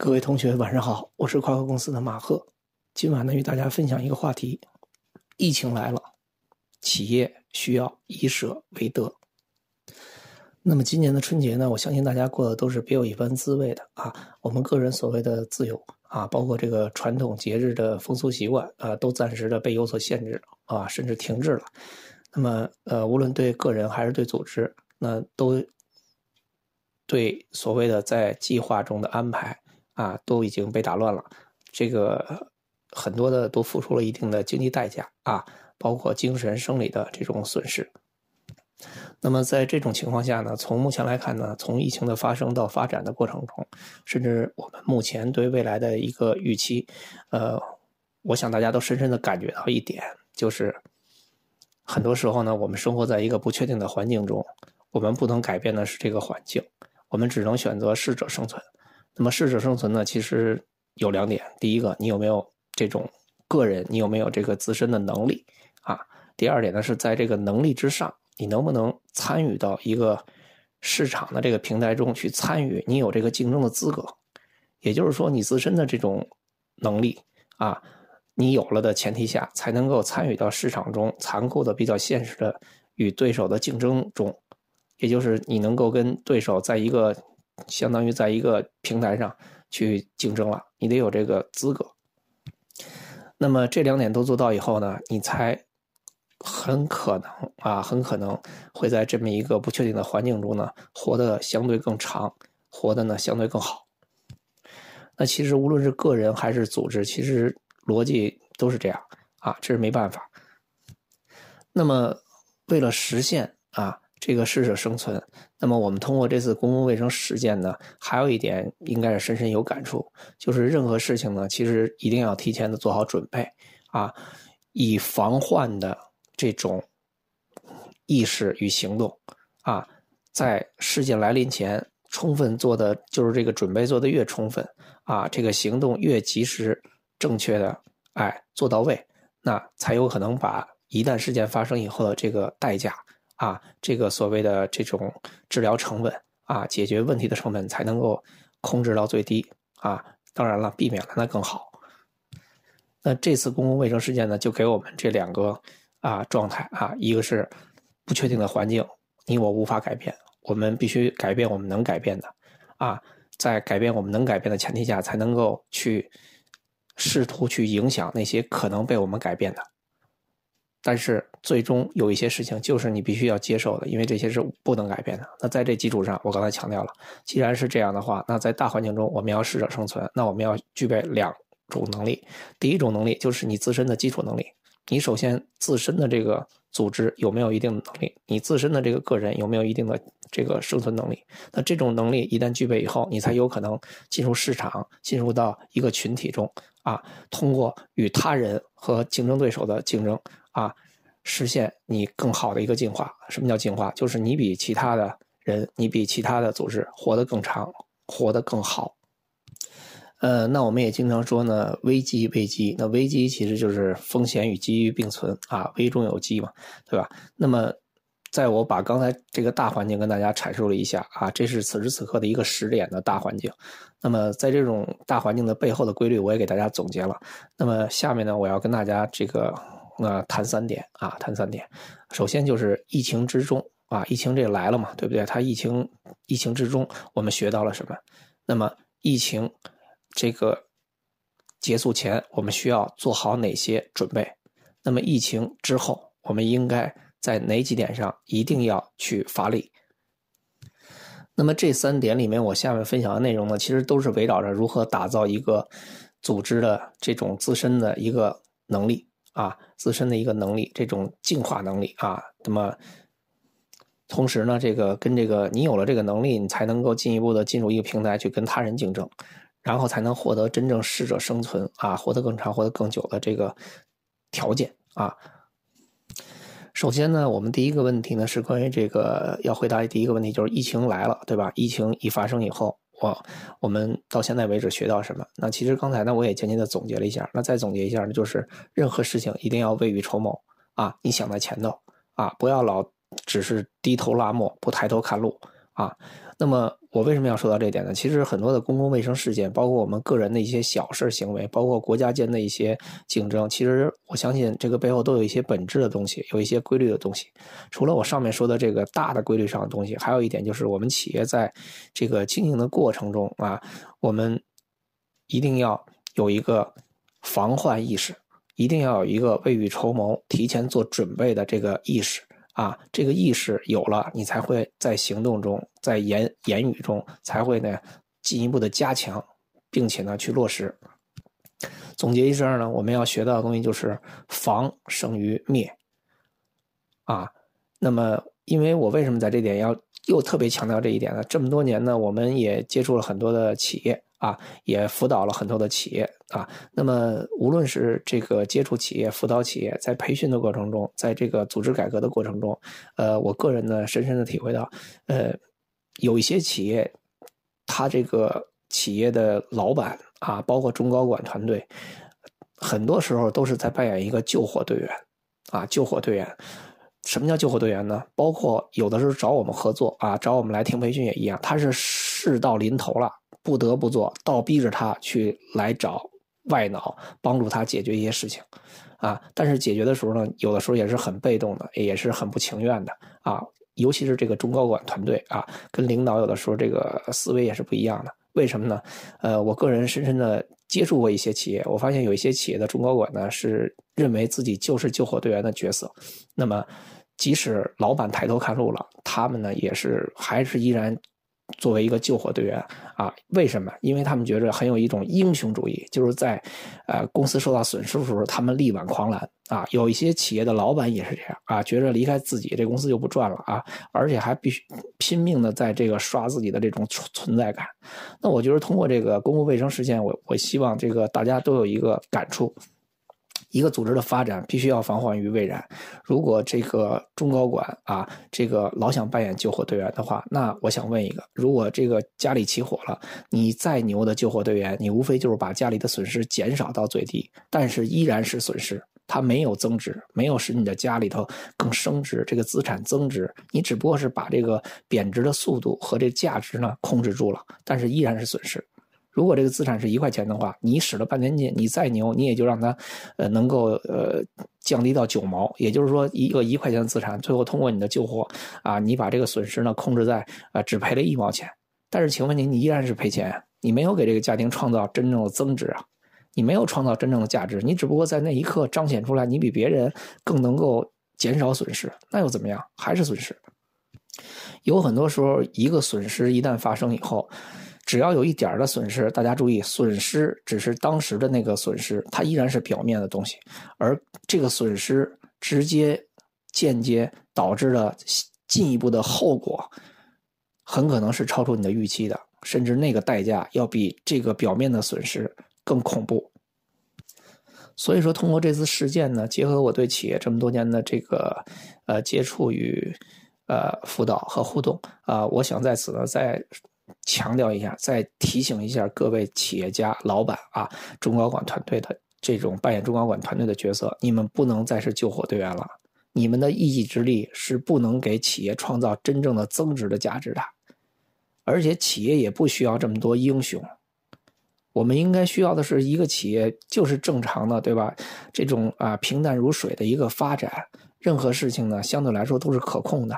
各位同学，晚上好，我是夸克公司的马赫。今晚呢，与大家分享一个话题：疫情来了，企业需要以舍为得。那么今年的春节呢，我相信大家过的都是别有一番滋味的啊。我们个人所谓的自由啊，包括这个传统节日的风俗习惯啊，都暂时的被有所限制啊，甚至停滞了。那么呃，无论对个人还是对组织，那都对所谓的在计划中的安排。啊，都已经被打乱了，这个很多的都付出了一定的经济代价啊，包括精神、生理的这种损失。那么在这种情况下呢，从目前来看呢，从疫情的发生到发展的过程中，甚至我们目前对未来的一个预期，呃，我想大家都深深的感觉到一点，就是很多时候呢，我们生活在一个不确定的环境中，我们不能改变的是这个环境，我们只能选择适者生存。那么适者生存呢？其实有两点：第一个，你有没有这种个人，你有没有这个自身的能力啊？第二点呢，是在这个能力之上，你能不能参与到一个市场的这个平台中去参与？你有这个竞争的资格，也就是说，你自身的这种能力啊，你有了的前提下，才能够参与到市场中残酷的、比较现实的与对手的竞争中，也就是你能够跟对手在一个。相当于在一个平台上去竞争了，你得有这个资格。那么这两点都做到以后呢，你才很可能啊，很可能会在这么一个不确定的环境中呢，活得相对更长，活得呢相对更好。那其实无论是个人还是组织，其实逻辑都是这样啊，这是没办法。那么为了实现啊。这个适者生存。那么，我们通过这次公共卫生实践呢，还有一点应该是深深有感触，就是任何事情呢，其实一定要提前的做好准备啊，以防患的这种意识与行动啊，在事件来临前，充分做的就是这个准备做的越充分啊，这个行动越及时、正确的哎做到位，那才有可能把一旦事件发生以后的这个代价。啊，这个所谓的这种治疗成本啊，解决问题的成本才能够控制到最低啊。当然了，避免了那更好。那这次公共卫生事件呢，就给我们这两个啊状态啊，一个是不确定的环境，你我无法改变，我们必须改变我们能改变的啊，在改变我们能改变的前提下，才能够去试图去影响那些可能被我们改变的。但是最终有一些事情就是你必须要接受的，因为这些是不能改变的。那在这基础上，我刚才强调了，既然是这样的话，那在大环境中我们要适者生存，那我们要具备两种能力。第一种能力就是你自身的基础能力，你首先自身的这个组织有没有一定的能力，你自身的这个个人有没有一定的这个生存能力。那这种能力一旦具备以后，你才有可能进入市场，进入到一个群体中啊，通过与他人和竞争对手的竞争。啊，实现你更好的一个进化。什么叫进化？就是你比其他的人，你比其他的组织活得更长，活得更好。呃，那我们也经常说呢，危机危机。那危机其实就是风险与机遇并存啊，危中有机嘛，对吧？那么，在我把刚才这个大环境跟大家阐述了一下啊，这是此时此刻的一个时点的大环境。那么，在这种大环境的背后的规律，我也给大家总结了。那么，下面呢，我要跟大家这个。那谈三点啊，谈三点。首先就是疫情之中啊，疫情这来了嘛，对不对？它疫情疫情之中，我们学到了什么？那么疫情这个结束前，我们需要做好哪些准备？那么疫情之后，我们应该在哪几点上一定要去发力？那么这三点里面，我下面分享的内容呢，其实都是围绕着如何打造一个组织的这种自身的一个能力。啊，自身的一个能力，这种进化能力啊，那么同时呢，这个跟这个你有了这个能力，你才能够进一步的进入一个平台去跟他人竞争，然后才能获得真正适者生存啊，活得更长、活得更久的这个条件啊。首先呢，我们第一个问题呢是关于这个要回答第一个问题，就是疫情来了，对吧？疫情一发生以后。我我们到现在为止学到什么？那其实刚才呢，我也简简的总结了一下。那再总结一下呢，就是任何事情一定要未雨绸缪啊！你想在前头啊，不要老只是低头拉磨，不抬头看路啊。那么我为什么要说到这点呢？其实很多的公共卫生事件，包括我们个人的一些小事行为，包括国家间的一些竞争，其实我相信这个背后都有一些本质的东西，有一些规律的东西。除了我上面说的这个大的规律上的东西，还有一点就是我们企业在这个经营的过程中啊，我们一定要有一个防患意识，一定要有一个未雨绸缪、提前做准备的这个意识。啊，这个意识有了，你才会在行动中，在言言语中才会呢进一步的加强，并且呢去落实。总结一下呢，我们要学到的东西就是防胜于灭。啊，那么因为我为什么在这点要又特别强调这一点呢？这么多年呢，我们也接触了很多的企业。啊，也辅导了很多的企业啊。那么，无论是这个接触企业、辅导企业，在培训的过程中，在这个组织改革的过程中，呃，我个人呢，深深的体会到，呃，有一些企业，他这个企业的老板啊，包括中高管团队，很多时候都是在扮演一个救火队员啊，救火队员。什么叫救火队员呢？包括有的时候找我们合作啊，找我们来听培训也一样，他是事到临头了。不得不做倒逼着他去来找外脑帮助他解决一些事情，啊，但是解决的时候呢，有的时候也是很被动的，也是很不情愿的啊。尤其是这个中高管团队啊，跟领导有的时候这个思维也是不一样的。为什么呢？呃，我个人深深的接触过一些企业，我发现有一些企业的中高管呢是认为自己就是救火队员的角色，那么即使老板抬头看路了，他们呢也是还是依然。作为一个救火队员啊，为什么？因为他们觉着很有一种英雄主义，就是在，呃，公司受到损失的时候，他们力挽狂澜啊。有一些企业的老板也是这样啊，觉着离开自己，这公司就不赚了啊，而且还必须拼命的在这个刷自己的这种存在感。那我觉得通过这个公共卫生事件，我我希望这个大家都有一个感触。一个组织的发展必须要防患于未然。如果这个中高管啊，这个老想扮演救火队员的话，那我想问一个：如果这个家里起火了，你再牛的救火队员，你无非就是把家里的损失减少到最低，但是依然是损失，它没有增值，没有使你的家里头更升值，这个资产增值，你只不过是把这个贬值的速度和这价值呢控制住了，但是依然是损失。如果这个资产是一块钱的话，你使了半天劲，你再牛，你也就让它，呃，能够呃降低到九毛。也就是说，一个一块钱的资产，最后通过你的救货啊，你把这个损失呢控制在啊只赔了一毛钱。但是，请问您，你依然是赔钱，你没有给这个家庭创造真正的增值啊，你没有创造真正的价值，你只不过在那一刻彰显出来你比别人更能够减少损失，那又怎么样？还是损失。有很多时候，一个损失一旦发生以后。只要有一点的损失，大家注意，损失只是当时的那个损失，它依然是表面的东西，而这个损失直接、间接导致的进一步的后果，很可能是超出你的预期的，甚至那个代价要比这个表面的损失更恐怖。所以说，通过这次事件呢，结合我对企业这么多年的这个呃接触与呃辅导和互动啊，我想在此呢再。强调一下，再提醒一下各位企业家、老板啊，中高管团队的这种扮演中高管团队的角色，你们不能再是救火队员了。你们的一己之力是不能给企业创造真正的增值的价值的，而且企业也不需要这么多英雄。我们应该需要的是一个企业就是正常的，对吧？这种啊平淡如水的一个发展，任何事情呢相对来说都是可控的。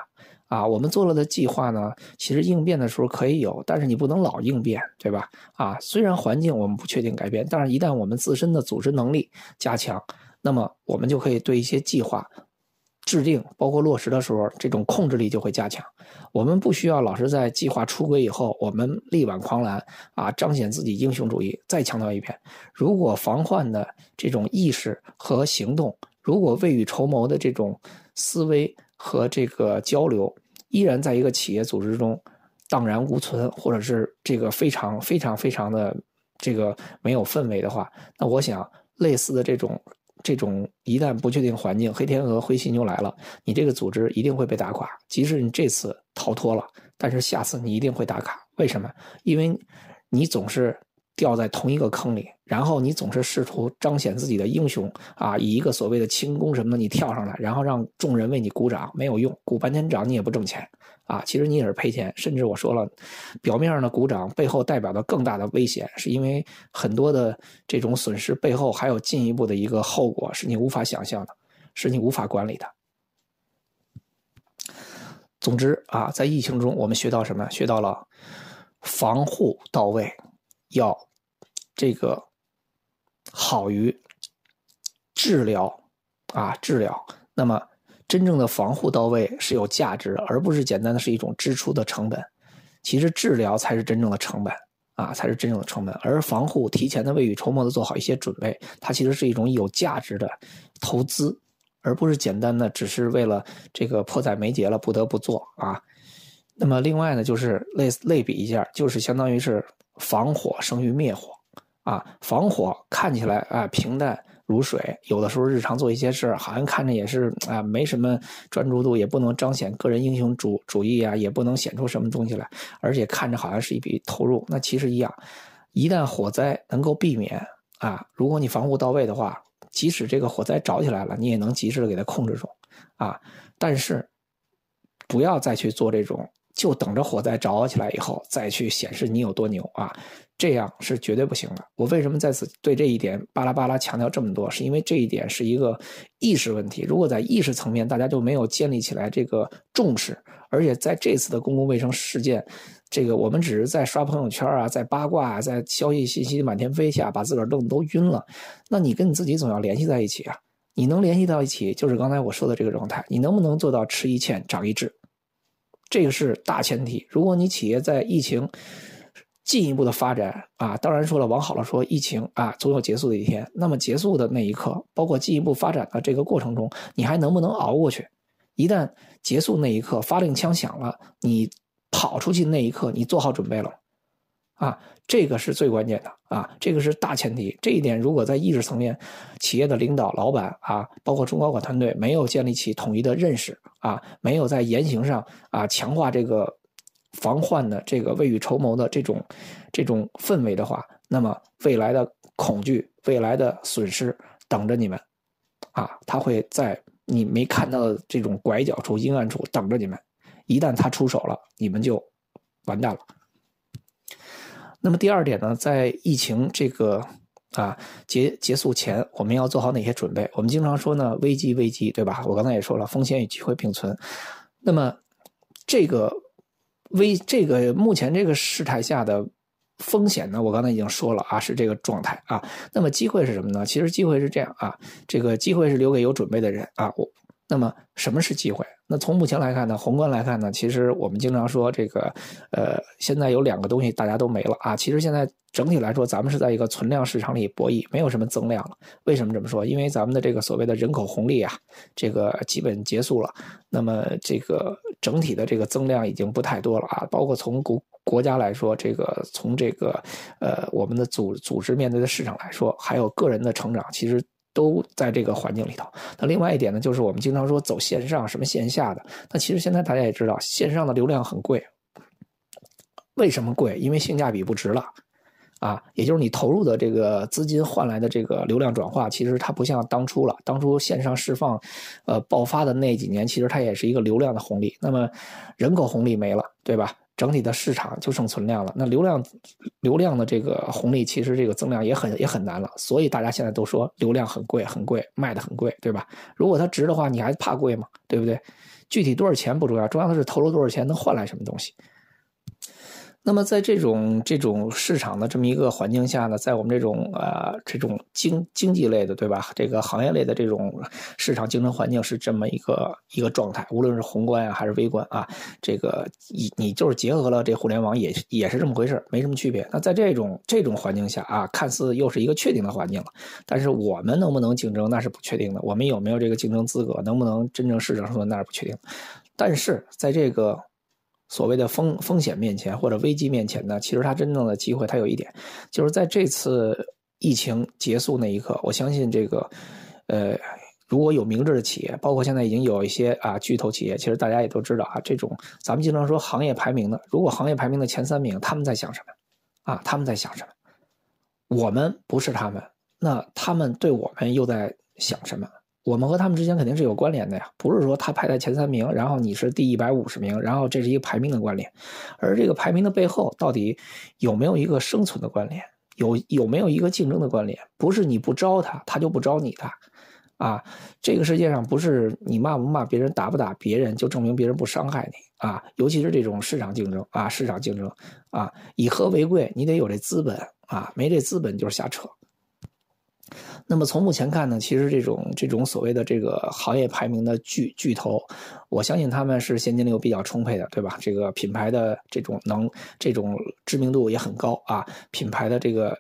啊，我们做了的计划呢，其实应变的时候可以有，但是你不能老应变，对吧？啊，虽然环境我们不确定改变，但是一旦我们自身的组织能力加强，那么我们就可以对一些计划制定，包括落实的时候，这种控制力就会加强。我们不需要老是在计划出轨以后，我们力挽狂澜啊，彰显自己英雄主义。再强调一遍，如果防患的这种意识和行动，如果未雨绸缪的这种思维。和这个交流依然在一个企业组织中荡然无存，或者是这个非常非常非常的这个没有氛围的话，那我想类似的这种这种一旦不确定环境，黑天鹅、灰犀牛来了，你这个组织一定会被打垮。即使你这次逃脱了，但是下次你一定会打卡。为什么？因为你总是掉在同一个坑里，然后你总是试图彰显自己的英雄啊，以一个所谓的轻功什么的你跳上来，然后让众人为你鼓掌，没有用，鼓半天掌你也不挣钱啊，其实你也是赔钱。甚至我说了，表面上的鼓掌背后代表的更大的危险，是因为很多的这种损失背后还有进一步的一个后果，是你无法想象的，是你无法管理的。总之啊，在疫情中我们学到什么？学到了防护到位，要。这个好于治疗啊，治疗。那么，真正的防护到位是有价值的，而不是简单的是一种支出的成本。其实，治疗才是真正的成本啊，才是真正的成本。而防护，提前的未雨绸缪的做好一些准备，它其实是一种有价值的投资，而不是简单的只是为了这个迫在眉睫了不得不做啊。那么，另外呢，就是类类比一下，就是相当于是防火胜于灭火。啊，防火看起来啊平淡如水，有的时候日常做一些事好像看着也是啊没什么专注度，也不能彰显个人英雄主主义啊，也不能显出什么东西来，而且看着好像是一笔投入。那其实一样，一旦火灾能够避免啊，如果你防护到位的话，即使这个火灾着起来了，你也能及时的给它控制住啊。但是不要再去做这种。就等着火灾着起来以后再去显示你有多牛啊，这样是绝对不行的。我为什么在此对这一点巴拉巴拉强调这么多？是因为这一点是一个意识问题。如果在意识层面大家就没有建立起来这个重视，而且在这次的公共卫生事件，这个我们只是在刷朋友圈啊，在八卦啊，在消息信息满天飞下，把自个儿弄得都晕了。那你跟你自己总要联系在一起啊。你能联系到一起，就是刚才我说的这个状态。你能不能做到吃一堑长一智？这个是大前提。如果你企业在疫情进一步的发展啊，当然说了，往好了说，疫情啊总有结束的一天。那么结束的那一刻，包括进一步发展的这个过程中，你还能不能熬过去？一旦结束那一刻，发令枪响了，你跑出去那一刻，你做好准备了啊？这个是最关键的啊，这个是大前提。这一点如果在意识层面，企业的领导、老板啊，包括中高管团队没有建立起统一的认识啊，没有在言行上啊强化这个防患的这个未雨绸缪的这种这种氛围的话，那么未来的恐惧、未来的损失等着你们啊，他会在你没看到的这种拐角处、阴暗处等着你们。一旦他出手了，你们就完蛋了。那么第二点呢，在疫情这个啊结结束前，我们要做好哪些准备？我们经常说呢，危机危机，对吧？我刚才也说了，风险与机会并存。那么这个危这个目前这个事态下的风险呢，我刚才已经说了啊，是这个状态啊。那么机会是什么呢？其实机会是这样啊，这个机会是留给有准备的人啊。我。那么什么是机会？那从目前来看呢，宏观来看呢，其实我们经常说这个，呃，现在有两个东西大家都没了啊。其实现在整体来说，咱们是在一个存量市场里博弈，没有什么增量了。为什么这么说？因为咱们的这个所谓的人口红利啊，这个基本结束了。那么这个整体的这个增量已经不太多了啊。包括从国国家来说，这个从这个呃我们的组组织面对的市场来说，还有个人的成长，其实。都在这个环境里头。那另外一点呢，就是我们经常说走线上，什么线下的。那其实现在大家也知道，线上的流量很贵。为什么贵？因为性价比不值了，啊，也就是你投入的这个资金换来的这个流量转化，其实它不像当初了。当初线上释放，呃，爆发的那几年，其实它也是一个流量的红利。那么人口红利没了，对吧？整体的市场就剩存量了，那流量流量的这个红利，其实这个增量也很也很难了，所以大家现在都说流量很贵很贵，卖的很贵，对吧？如果它值的话，你还怕贵吗？对不对？具体多少钱不重要，重要的是投入多少钱能换来什么东西。那么在这种这种市场的这么一个环境下呢，在我们这种呃这种经经济类的对吧？这个行业类的这种市场竞争环境是这么一个一个状态，无论是宏观啊还是微观啊，这个你你就是结合了这互联网也也是这么回事没什么区别。那在这种这种环境下啊，看似又是一个确定的环境了，但是我们能不能竞争那是不确定的，我们有没有这个竞争资格，能不能真正市场生存那是不确定。但是在这个。所谓的风风险面前或者危机面前呢，其实它真正的机会，它有一点，就是在这次疫情结束那一刻，我相信这个，呃，如果有明智的企业，包括现在已经有一些啊巨头企业，其实大家也都知道啊，这种咱们经常说行业排名的，如果行业排名的前三名，他们在想什么？啊，他们在想什么？我们不是他们，那他们对我们又在想什么？我们和他们之间肯定是有关联的呀，不是说他排在前三名，然后你是第一百五十名，然后这是一个排名的关联，而这个排名的背后到底有没有一个生存的关联？有有没有一个竞争的关联？不是你不招他，他就不招你的，啊，这个世界上不是你骂不骂别人，打不打别人，就证明别人不伤害你啊！尤其是这种市场竞争啊，市场竞争啊，以和为贵，你得有这资本啊，没这资本就是瞎扯。那么从目前看呢，其实这种这种所谓的这个行业排名的巨巨头，我相信他们是现金流比较充沛的，对吧？这个品牌的这种能这种知名度也很高啊，品牌的这个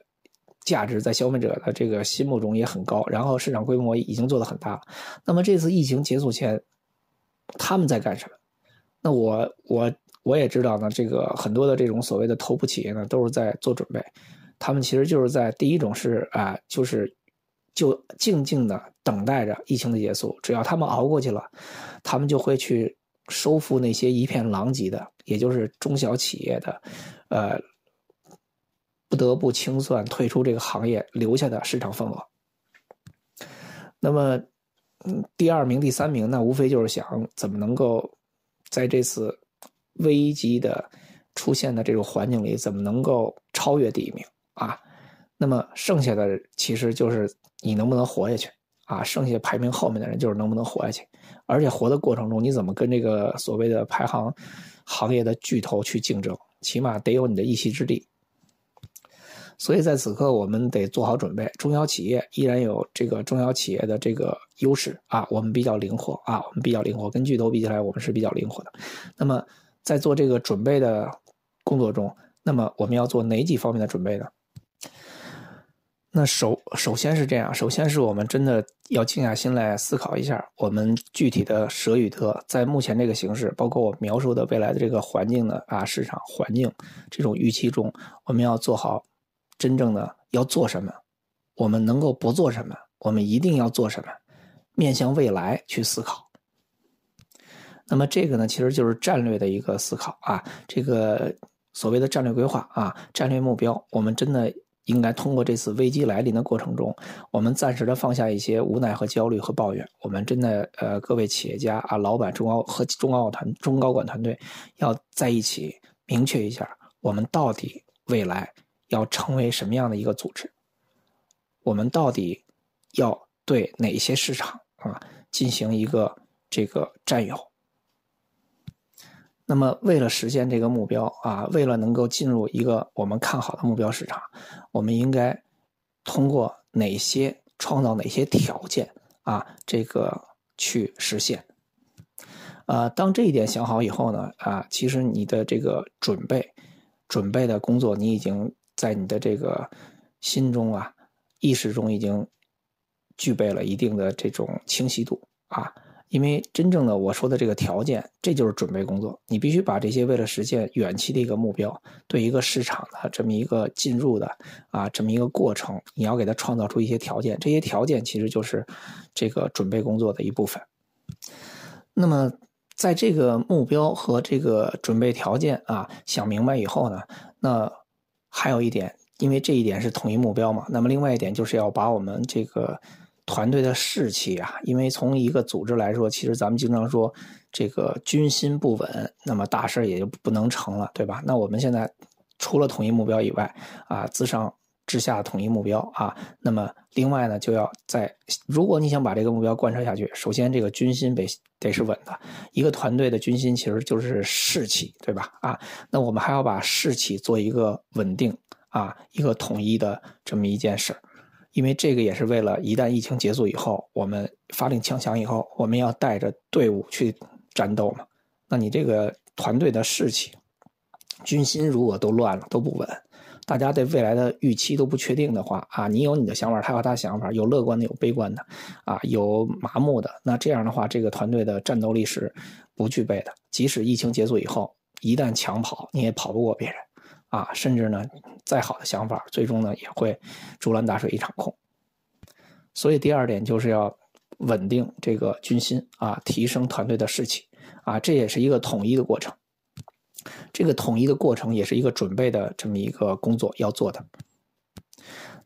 价值在消费者的这个心目中也很高，然后市场规模已经做得很大。那么这次疫情结束前，他们在干什么？那我我我也知道呢，这个很多的这种所谓的头部企业呢，都是在做准备，他们其实就是在第一种是啊，就是。就静静的等待着疫情的结束，只要他们熬过去了，他们就会去收复那些一片狼藉的，也就是中小企业的，呃，不得不清算退出这个行业留下的市场份额。那么，嗯，第二名、第三名，那无非就是想怎么能够在这次危机的出现的这种环境里，怎么能够超越第一名啊？那么剩下的其实就是你能不能活下去啊？剩下排名后面的人就是能不能活下去，而且活的过程中你怎么跟这个所谓的排行行业的巨头去竞争？起码得有你的一席之地。所以在此刻，我们得做好准备。中小企业依然有这个中小企业的这个优势啊，我们比较灵活啊，我们比较灵活，跟巨头比起来，我们是比较灵活的。那么在做这个准备的工作中，那么我们要做哪几方面的准备呢？那首首先是这样，首先是我们真的要静下心来思考一下，我们具体的舍与得，在目前这个形势，包括我描述的未来的这个环境的啊市场环境这种预期中，我们要做好真正的要做什么，我们能够不做什么，我们一定要做什么，面向未来去思考。那么这个呢，其实就是战略的一个思考啊，这个所谓的战略规划啊，战略目标，我们真的。应该通过这次危机来临的过程中，我们暂时的放下一些无奈和焦虑和抱怨。我们真的，呃，各位企业家啊，老板、中高和中高团、中高管团队，要在一起明确一下，我们到底未来要成为什么样的一个组织？我们到底要对哪些市场啊进行一个这个占有？那么，为了实现这个目标啊，为了能够进入一个我们看好的目标市场，我们应该通过哪些创造哪些条件啊？这个去实现。呃，当这一点想好以后呢，啊，其实你的这个准备准备的工作，你已经在你的这个心中啊、意识中已经具备了一定的这种清晰度啊。因为真正的我说的这个条件，这就是准备工作。你必须把这些为了实现远期的一个目标，对一个市场的这么一个进入的啊这么一个过程，你要给它创造出一些条件。这些条件其实就是这个准备工作的一部分。那么，在这个目标和这个准备条件啊想明白以后呢，那还有一点，因为这一点是统一目标嘛。那么另外一点就是要把我们这个。团队的士气啊，因为从一个组织来说，其实咱们经常说这个军心不稳，那么大事也就不能成了，对吧？那我们现在除了统一目标以外啊，自上至下统一目标啊，那么另外呢，就要在如果你想把这个目标贯彻下去，首先这个军心得得是稳的。一个团队的军心其实就是士气，对吧？啊，那我们还要把士气做一个稳定啊，一个统一的这么一件事儿。因为这个也是为了一旦疫情结束以后，我们发令枪响以后，我们要带着队伍去战斗嘛。那你这个团队的士气、军心如果都乱了、都不稳，大家对未来的预期都不确定的话啊，你有你的想法，他有他的想法，有乐观的，有悲观的，啊，有麻木的。那这样的话，这个团队的战斗力是不具备的。即使疫情结束以后，一旦抢跑，你也跑不过别人。啊，甚至呢，再好的想法，最终呢也会竹篮打水一场空。所以第二点就是要稳定这个军心啊，提升团队的士气啊，这也是一个统一的过程。这个统一的过程也是一个准备的这么一个工作要做的。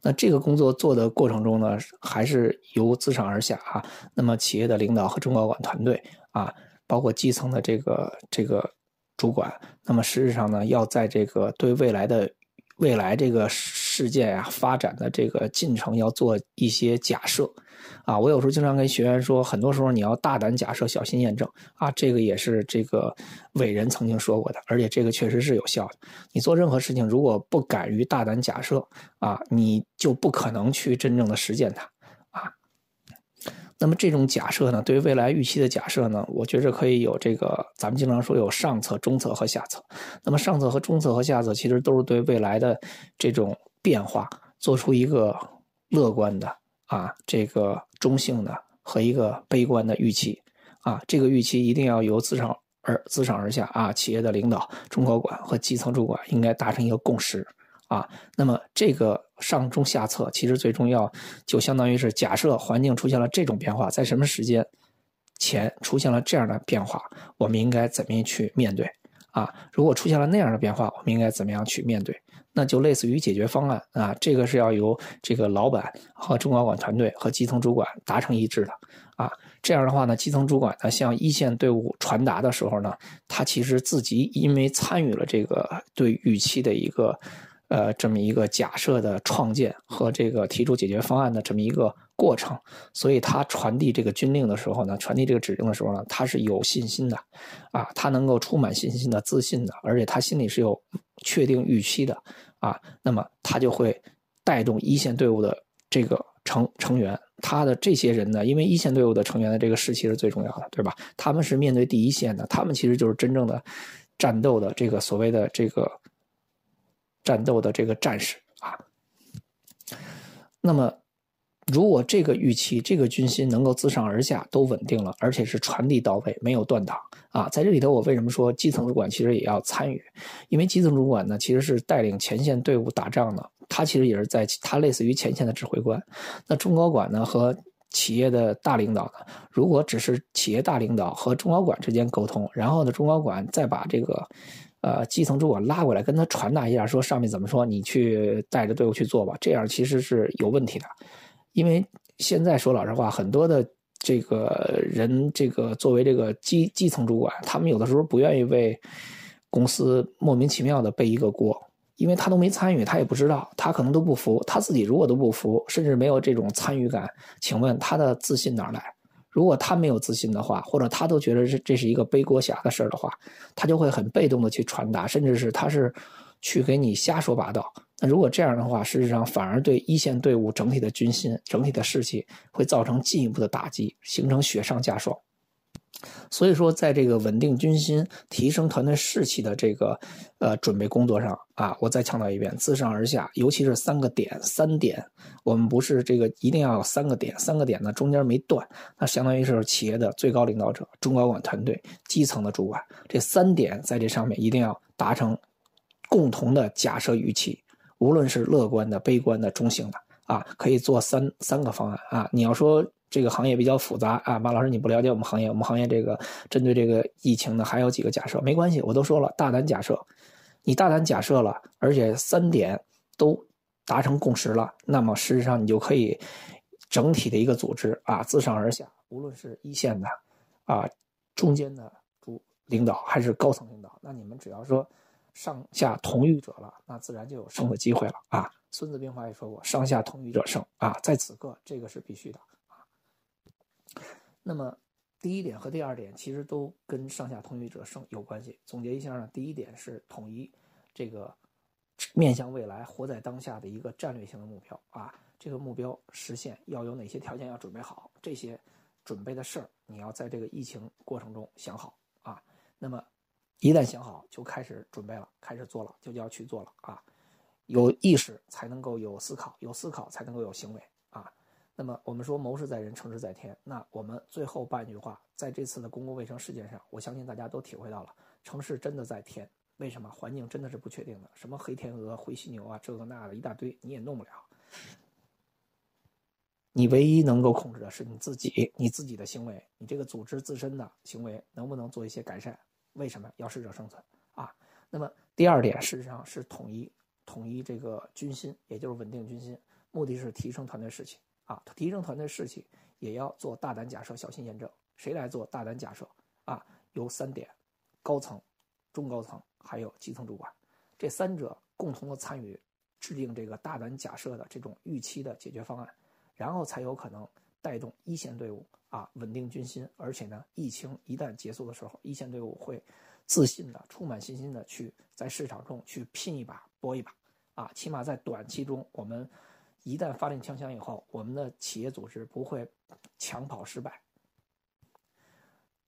那这个工作做的过程中呢，还是由自上而下啊。那么企业的领导和中高管团队啊，包括基层的这个这个主管，那么实质上呢，要在这个对未来的未来这个事件啊发展的这个进程要做一些假设。啊，我有时候经常跟学员说，很多时候你要大胆假设，小心验证啊。这个也是这个伟人曾经说过的，而且这个确实是有效的。你做任何事情，如果不敢于大胆假设啊，你就不可能去真正的实践它。那么这种假设呢，对于未来预期的假设呢，我觉着可以有这个，咱们经常说有上策、中策和下策。那么上策和中策和下策，其实都是对未来的这种变化做出一个乐观的。啊，这个中性的和一个悲观的预期，啊，这个预期一定要由自上而自上而下啊，企业的领导、中高管和基层主管应该达成一个共识，啊，那么这个上中下策其实最重要，就相当于是假设环境出现了这种变化，在什么时间前出现了这样的变化，我们应该怎么样去面对？啊，如果出现了那样的变化，我们应该怎么样去面对？那就类似于解决方案啊，这个是要由这个老板和中高管团队和基层主管达成一致的啊。这样的话呢，基层主管呢向一线队伍传达的时候呢，他其实自己因为参与了这个对预期的一个呃这么一个假设的创建和这个提出解决方案的这么一个过程，所以他传递这个军令的时候呢，传递这个指令的时候呢，他是有信心的啊，他能够充满信心的、自信的，而且他心里是有确定预期的。啊，那么他就会带动一线队伍的这个成成员，他的这些人呢，因为一线队伍的成员的这个士气是最重要的，对吧？他们是面对第一线的，他们其实就是真正的战斗的这个所谓的这个战斗的这个战士啊。那么。如果这个预期、这个军心能够自上而下都稳定了，而且是传递到位，没有断档啊，在这里头，我为什么说基层主管其实也要参与？因为基层主管呢，其实是带领前线队伍打仗的，他其实也是在，他类似于前线的指挥官。那中高管呢和企业的大领导呢，如果只是企业大领导和中高管之间沟通，然后呢，中高管再把这个呃基层主管拉过来跟他传达一下，说上面怎么说，你去带着队伍去做吧，这样其实是有问题的。因为现在说老实话，很多的这个人，这个作为这个基基层主管，他们有的时候不愿意为公司莫名其妙的背一个锅，因为他都没参与，他也不知道，他可能都不服，他自己如果都不服，甚至没有这种参与感，请问他的自信哪来？如果他没有自信的话，或者他都觉得这这是一个背锅侠的事儿的话，他就会很被动的去传达，甚至是他是去给你瞎说八道。那如果这样的话，事实上反而对一线队伍整体的军心、整体的士气会造成进一步的打击，形成雪上加霜。所以说，在这个稳定军心、提升团队士气的这个呃准备工作上啊，我再强调一遍，自上而下，尤其是三个点，三点，我们不是这个一定要有三个点，三个点呢中间没断，那相当于是企业的最高领导者、中高管团队、基层的主管，这三点在这上面一定要达成共同的假设预期。无论是乐观的、悲观的、中性的啊，可以做三三个方案啊。你要说这个行业比较复杂啊，马老师你不了解我们行业，我们行业这个针对这个疫情呢，还有几个假设，没关系，我都说了，大胆假设，你大胆假设了，而且三点都达成共识了，那么事实上你就可以整体的一个组织啊，自上而下，无论是一线的啊、中间的主领导还是高层领导，那你们只要说。上下同欲者了，那自然就有胜的机会了啊！孙子兵法也说过，上下同欲者胜啊！在此刻，这个是必须的。那么，第一点和第二点其实都跟上下同欲者胜有关系。总结一下呢，第一点是统一这个面向未来、活在当下的一个战略性的目标啊。这个目标实现要有哪些条件要准备好？这些准备的事儿，你要在这个疫情过程中想好啊。那么。一旦想好，就开始准备了，开始做了，就要去做了啊！有意识才能够有思考，有思考才能够有行为！那么我们说谋事在人，成事在天。那我们最后半句话，在这次的公共卫生事件上，我相信大家都体会到了，成事真的在天。为什么？环境真的是不确定的，什么黑天鹅、灰犀牛啊，这个那的一大堆，你也弄不了。你唯一能够控制的是你自己，你自己的行为，你这个组织自身的行为能不能做一些改善？为什么要适者生存啊？那么第二点，事实上是统一统一这个军心，也就是稳定军心。目的是提升团队士气啊，提升团队士气也要做大胆假设，小心验证。谁来做大胆假设啊？有三点：高层、中高层还有基层主管，这三者共同的参与制定这个大胆假设的这种预期的解决方案，然后才有可能带动一线队伍啊稳定军心。而且呢，疫情一旦结束的时候，一线队伍会自信的、充满信心的去在市场中去拼一把、搏一把啊。起码在短期中，我们一旦发令枪响以后，我们的企业组织不会抢跑失败。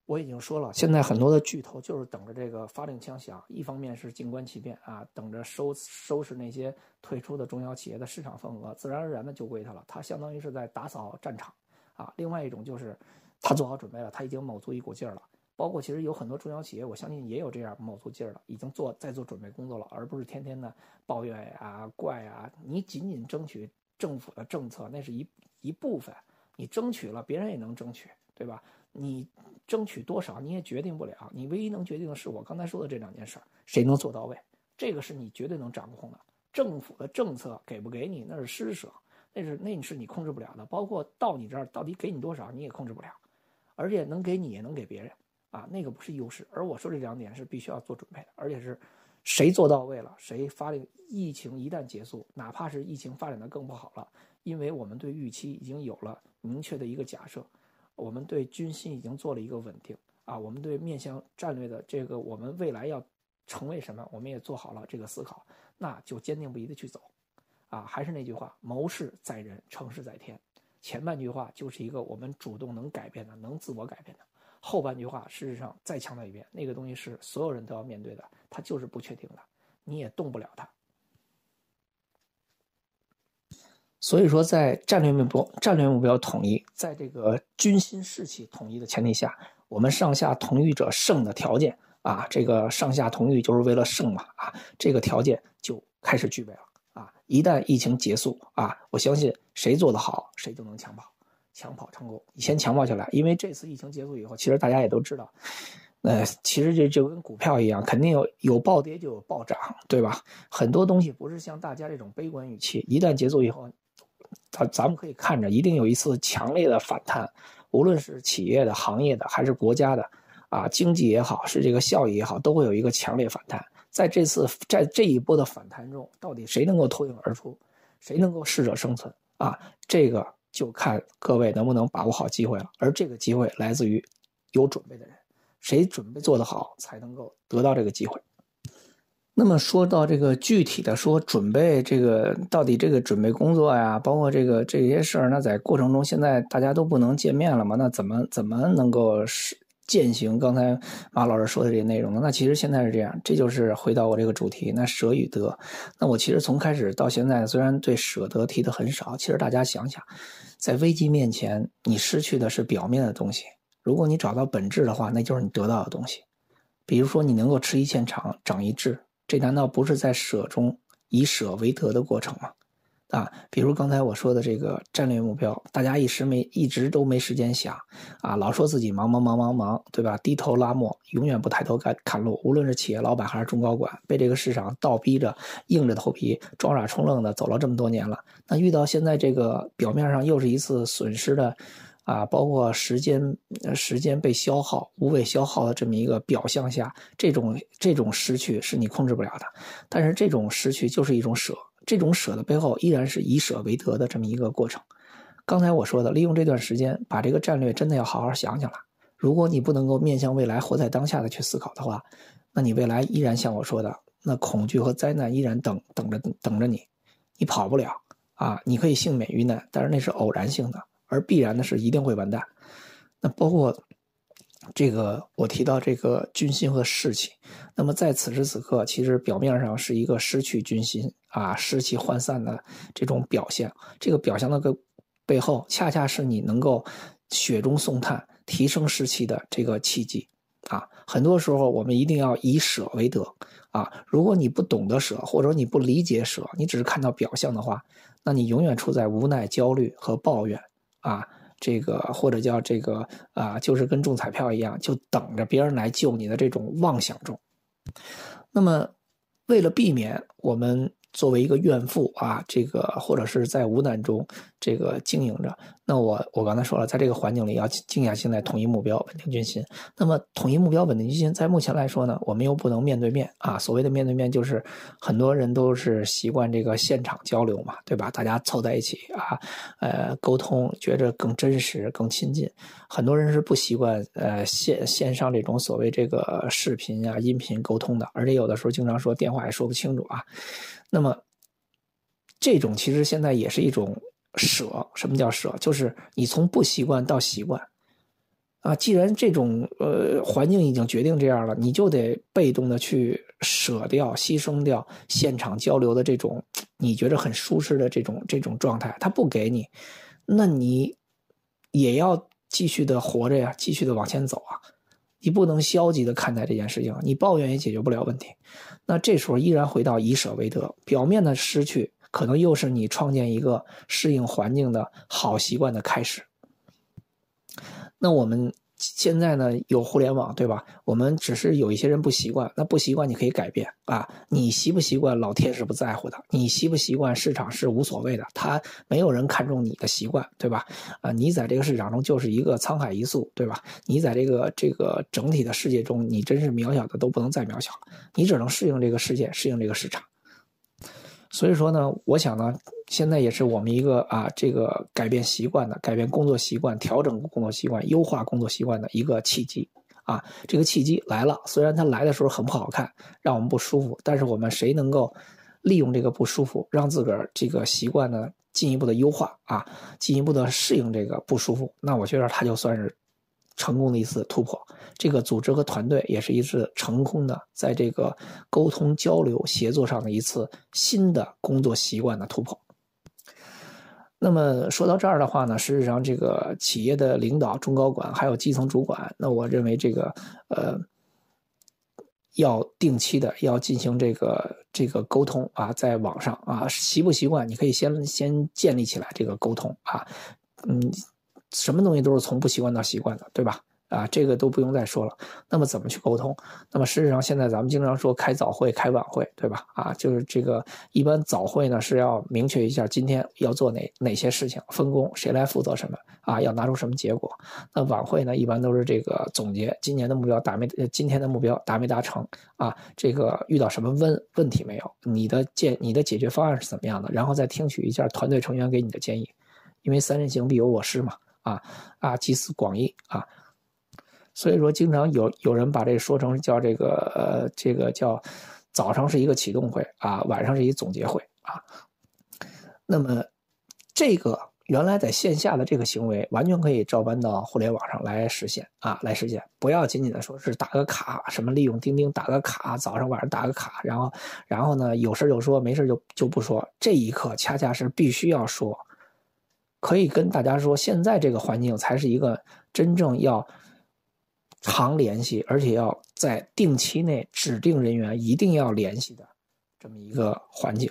我已经说了，现在很多的巨头就是等着这个发令枪响，一方面是静观其变啊，等着收收拾那些退出的中小企业的市场份额，自然而然的就归他了。他相当于是在打扫战场啊。另外一种就是他做好准备了，他已经卯足一股劲儿了。包括其实有很多中小企业，我相信也有这样卯足劲儿了，已经做在做准备工作了，而不是天天的抱怨呀、怪呀。你仅仅争取政府的政策，那是一一部分，你争取了，别人也能争取，对吧？你争取多少你也决定不了，你唯一能决定的是我刚才说的这两件事谁能做到位？这个是你绝对能掌控的。政府的政策给不给你那是施舍，那是那是你控制不了的。包括到你这儿到底给你多少你也控制不了，而且能给你也能给别人啊，那个不是优势。而我说这两点是必须要做准备的，而且是谁做到位了，谁发令疫情一旦结束，哪怕是疫情发展的更不好了，因为我们对预期已经有了明确的一个假设。我们对军心已经做了一个稳定啊，我们对面向战略的这个我们未来要成为什么，我们也做好了这个思考，那就坚定不移的去走，啊，还是那句话，谋事在人，成事在天。前半句话就是一个我们主动能改变的，能自我改变的，后半句话事实上再强调一遍，那个东西是所有人都要面对的，它就是不确定的，你也动不了它。所以说，在战略目标、战略目标统一，在这个军心士气统一的前提下，我们上下同欲者胜的条件啊，这个上下同欲就是为了胜嘛啊，这个条件就开始具备了啊。一旦疫情结束啊，我相信谁做得好，谁就能抢跑，抢跑成功。你先抢跑起来，因为这次疫情结束以后，其实大家也都知道，呃，其实这就跟股票一样，肯定有有暴跌就有暴涨，对吧？很多东西不是像大家这种悲观语气，一旦结束以后。咱咱们可以看着，一定有一次强烈的反弹，无论是企业的、行业的，还是国家的，啊，经济也好，是这个效益也好，都会有一个强烈反弹。在这次在这一波的反弹中，到底谁能够脱颖而出，谁能够适者生存啊？这个就看各位能不能把握好机会了。而这个机会来自于有准备的人，谁准备做得好，才能够得到这个机会。那么说到这个具体的说准备这个到底这个准备工作呀，包括这个这些事儿，那在过程中现在大家都不能见面了嘛？那怎么怎么能够践行刚才马老师说的这些内容呢？那其实现在是这样，这就是回到我这个主题，那舍与得。那我其实从开始到现在，虽然对舍得提的很少，其实大家想想，在危机面前，你失去的是表面的东西，如果你找到本质的话，那就是你得到的东西。比如说你能够吃一堑长，长一智。这难道不是在舍中以舍为得的过程吗？啊，比如刚才我说的这个战略目标，大家一时没一直都没时间想，啊，老说自己忙忙忙忙忙，对吧？低头拉磨，永远不抬头看看路。无论是企业老板还是中高管，被这个市场倒逼着，硬着头皮装傻充愣的走了这么多年了，那遇到现在这个表面上又是一次损失的。啊，包括时间，时间被消耗、无谓消耗的这么一个表象下，这种这种失去是你控制不了的。但是这种失去就是一种舍，这种舍的背后依然是以舍为得的这么一个过程。刚才我说的，利用这段时间把这个战略真的要好好想想了。如果你不能够面向未来、活在当下的去思考的话，那你未来依然像我说的，那恐惧和灾难依然等等着等着你，你跑不了啊！你可以幸免于难，但是那是偶然性的。而必然的是一定会完蛋。那包括这个，我提到这个军心和士气。那么在此时此刻，其实表面上是一个失去军心啊、士气涣散的这种表现。这个表象的个背后，恰恰是你能够雪中送炭、提升士气的这个契机啊。很多时候，我们一定要以舍为得啊。如果你不懂得舍，或者你不理解舍，你只是看到表象的话，那你永远处在无奈、焦虑和抱怨。啊，这个或者叫这个啊，就是跟中彩票一样，就等着别人来救你的这种妄想中。那么，为了避免我们作为一个怨妇啊，这个或者是在无难中这个经营着。那我我刚才说了，在这个环境里要静下心来，统一目标，稳定军心。那么统一目标，稳定军心，在目前来说呢，我们又不能面对面啊。所谓的面对面，就是很多人都是习惯这个现场交流嘛，对吧？大家凑在一起啊，呃，沟通，觉着更真实、更亲近。很多人是不习惯呃线线上这种所谓这个视频啊、音频沟通的，而且有的时候经常说电话也说不清楚啊。那么，这种其实现在也是一种舍。什么叫舍？就是你从不习惯到习惯，啊，既然这种呃环境已经决定这样了，你就得被动的去舍掉、牺牲掉现场交流的这种你觉得很舒适的这种这种状态。他不给你，那你也要继续的活着呀，继续的往前走啊。你不能消极的看待这件事情，你抱怨也解决不了问题。那这时候依然回到以舍为得，表面的失去，可能又是你创建一个适应环境的好习惯的开始。那我们。现在呢，有互联网，对吧？我们只是有一些人不习惯，那不习惯你可以改变啊。你习不习惯，老天是不在乎的；你习不习惯，市场是无所谓的。他没有人看重你的习惯，对吧？啊，你在这个市场中就是一个沧海一粟，对吧？你在这个这个整体的世界中，你真是渺小的都不能再渺小了。你只能适应这个世界，适应这个市场。所以说呢，我想呢，现在也是我们一个啊，这个改变习惯的、改变工作习惯、调整工作习惯、优化工作习惯的一个契机啊。这个契机来了，虽然它来的时候很不好看，让我们不舒服，但是我们谁能够利用这个不舒服，让自个儿这个习惯呢进一步的优化啊，进一步的适应这个不舒服，那我觉得它就算是。成功的一次突破，这个组织和团队也是一次成功的，在这个沟通交流协作上的一次新的工作习惯的突破。那么说到这儿的话呢，事实上这个企业的领导、中高管还有基层主管，那我认为这个呃，要定期的要进行这个这个沟通啊，在网上啊，习不习惯，你可以先先建立起来这个沟通啊，嗯。什么东西都是从不习惯到习惯的，对吧？啊，这个都不用再说了。那么怎么去沟通？那么事实上，现在咱们经常说开早会、开晚会，对吧？啊，就是这个一般早会呢是要明确一下今天要做哪哪些事情，分工谁来负责什么啊，要拿出什么结果。那晚会呢，一般都是这个总结今年的目标达没，今天的目标达没达成啊？这个遇到什么问问题没有？你的建你的解决方案是怎么样的？然后再听取一下团队成员给你的建议，因为三人行必有我师嘛。啊啊，集思广益啊，所以说经常有有人把这说成叫这个呃，这个叫早上是一个启动会啊，晚上是一总结会啊。那么这个原来在线下的这个行为，完全可以照搬到互联网上来实现啊，来实现。不要仅仅的说是打个卡，什么利用钉钉打个卡，早上晚上打个卡，然后然后呢有事就说，没事就就不说。这一刻恰恰是必须要说。可以跟大家说，现在这个环境才是一个真正要常联系，而且要在定期内指定人员一定要联系的这么一个环境。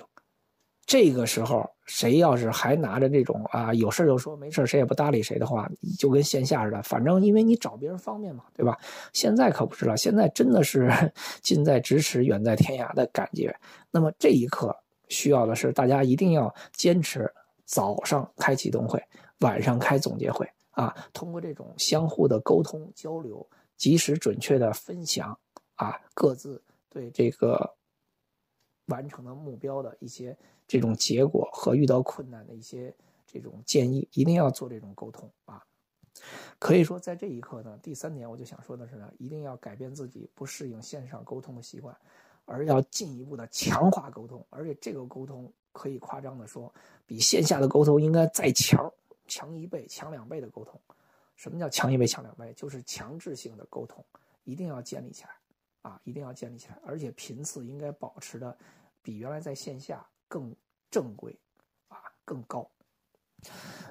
这个时候，谁要是还拿着这种啊有事就说，没事谁也不搭理谁的话，就跟线下似的，反正因为你找别人方便嘛，对吧？现在可不是了，现在真的是 近在咫尺，远在天涯的感觉。那么这一刻需要的是大家一定要坚持。早上开启动会，晚上开总结会啊！通过这种相互的沟通交流，及时准确的分享啊，各自对这个完成的目标的一些这种结果和遇到困难的一些这种建议，一定要做这种沟通啊！可以说，在这一刻呢，第三点我就想说的是呢，一定要改变自己不适应线上沟通的习惯，而要进一步的强化沟通，而且这个沟通。可以夸张的说，比线下的沟通应该再强，强一倍、强两倍的沟通。什么叫强一倍、强两倍？就是强制性的沟通，一定要建立起来，啊，一定要建立起来，而且频次应该保持的比原来在线下更正规，啊，更高。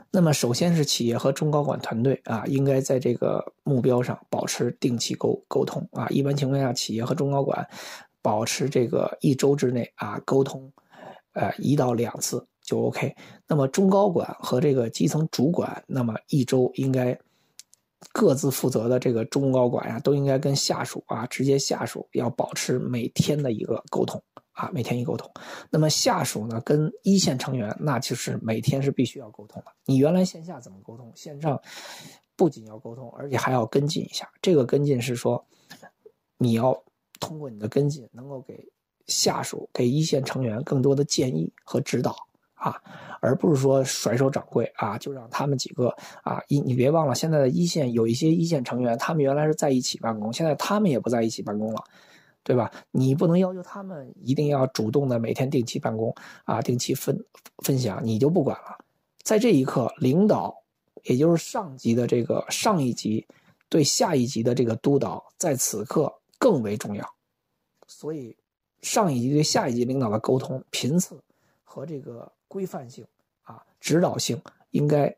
那么，首先是企业和中高管团队啊，应该在这个目标上保持定期沟沟通啊。一般情况下，企业和中高管保持这个一周之内啊沟通。呃，一到两次就 OK。那么中高管和这个基层主管，那么一周应该各自负责的这个中高管呀，都应该跟下属啊，直接下属要保持每天的一个沟通啊，每天一沟通。那么下属呢，跟一线成员，那就是每天是必须要沟通的。你原来线下怎么沟通？线上不仅要沟通，而且还要跟进一下。这个跟进是说，你要通过你的跟进，能够给下属、给一线成员更多的建议和指导。啊，而不是说甩手掌柜啊，就让他们几个啊，一你别忘了，现在的一线有一些一线成员，他们原来是在一起办公，现在他们也不在一起办公了，对吧？你不能要求他们一定要主动的每天定期办公啊，定期分分享，你就不管了。在这一刻，领导也就是上级的这个上一级对下一级的这个督导，在此刻更为重要。所以，上一级对下一级领导的沟通频次和这个。规范性啊，指导性应该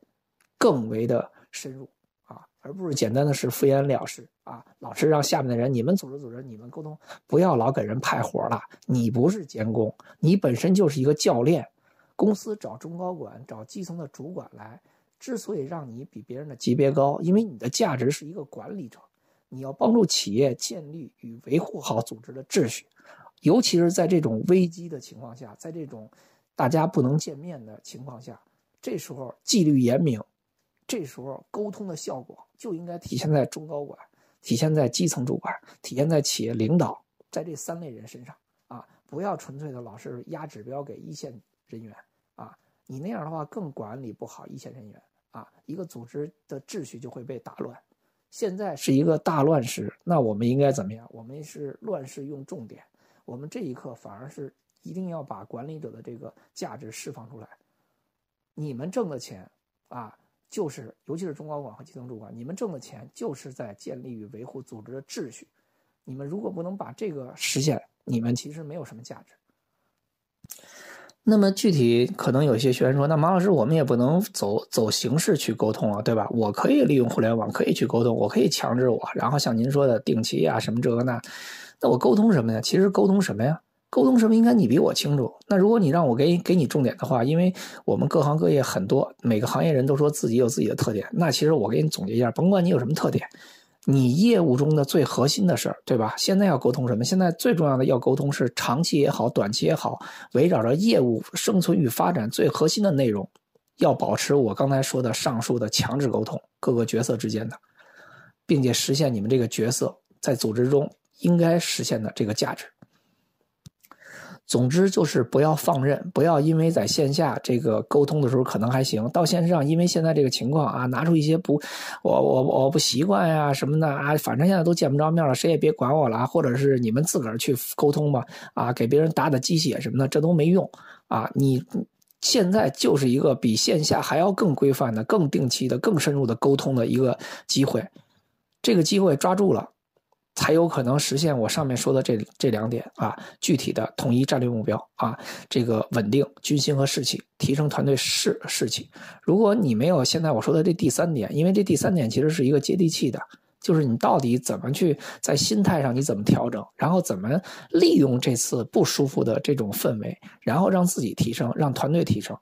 更为的深入啊，而不是简单的是敷衍了事啊。老是让下面的人，你们组织组织，你们沟通，不要老给人派活了。你不是监工，你本身就是一个教练。公司找中高管、找基层的主管来，之所以让你比别人的级别高，因为你的价值是一个管理者，你要帮助企业建立与维护好组织的秩序，尤其是在这种危机的情况下，在这种。大家不能见面的情况下，这时候纪律严明，这时候沟通的效果就应该体现在中高管、体现在基层主管、体现在企业领导，在这三类人身上啊！不要纯粹的老是压指标给一线人员啊！你那样的话更管理不好一线人员啊！一个组织的秩序就会被打乱。现在是一个大乱世，那我们应该怎么样？我们是乱世用重点，我们这一刻反而是。一定要把管理者的这个价值释放出来。你们挣的钱啊，就是尤其是中高管和基层主管，你们挣的钱就是在建立与维护组织的秩序。你们如果不能把这个实现，你们其实没有什么价值。那么具体可能有些学员说：“那马老师，我们也不能走走形式去沟通啊，对吧？我可以利用互联网，可以去沟通，我可以强制我，然后像您说的定期啊，什么这个那，那我沟通什么呀？其实沟通什么呀？”沟通什么应该你比我清楚。那如果你让我给给你重点的话，因为我们各行各业很多，每个行业人都说自己有自己的特点。那其实我给你总结一下，甭管你有什么特点，你业务中的最核心的事儿，对吧？现在要沟通什么？现在最重要的要沟通是长期也好，短期也好，围绕着业务生存与发展最核心的内容，要保持我刚才说的上述的强制沟通，各个角色之间的，并且实现你们这个角色在组织中应该实现的这个价值。总之就是不要放任，不要因为在线下这个沟通的时候可能还行，到线上因为现在这个情况啊，拿出一些不，我我我不习惯呀什么的啊，反正现在都见不着面了，谁也别管我了，或者是你们自个儿去沟通吧，啊，给别人打打鸡血什么的，这都没用啊！你现在就是一个比线下还要更规范的、更定期的、更深入的沟通的一个机会，这个机会抓住了。才有可能实现我上面说的这这两点啊，具体的统一战略目标啊，这个稳定军心和士气，提升团队士士气。如果你没有现在我说的这第三点，因为这第三点其实是一个接地气的，就是你到底怎么去在心态上你怎么调整，然后怎么利用这次不舒服的这种氛围，然后让自己提升，让团队提升，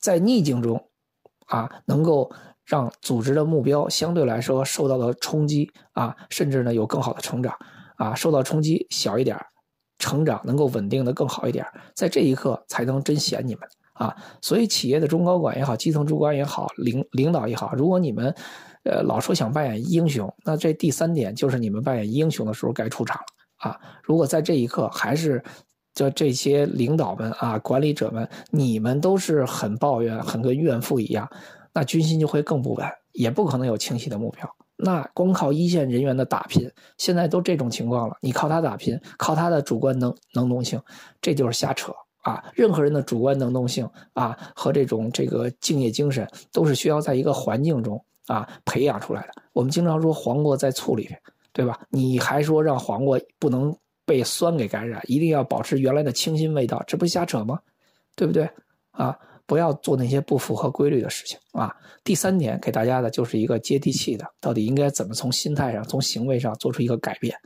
在逆境中啊能够。让组织的目标相对来说受到了冲击啊，甚至呢有更好的成长啊，受到冲击小一点成长能够稳定的更好一点在这一刻才能真显你们啊。所以企业的中高管也好，基层主管也好，领领导也好，如果你们呃老说想扮演英雄，那这第三点就是你们扮演英雄的时候该出场了啊。如果在这一刻还是就这些领导们啊、管理者们，你们都是很抱怨，很跟怨妇一样。那军心就会更不稳，也不可能有清晰的目标。那光靠一线人员的打拼，现在都这种情况了，你靠他打拼，靠他的主观能能动性，这就是瞎扯啊！任何人的主观能动性啊和这种这个敬业精神，都是需要在一个环境中啊培养出来的。我们经常说黄瓜在醋里边，对吧？你还说让黄瓜不能被酸给感染，一定要保持原来的清新味道，这不瞎扯吗？对不对啊？不要做那些不符合规律的事情啊！第三点给大家的就是一个接地气的，到底应该怎么从心态上、从行为上做出一个改变？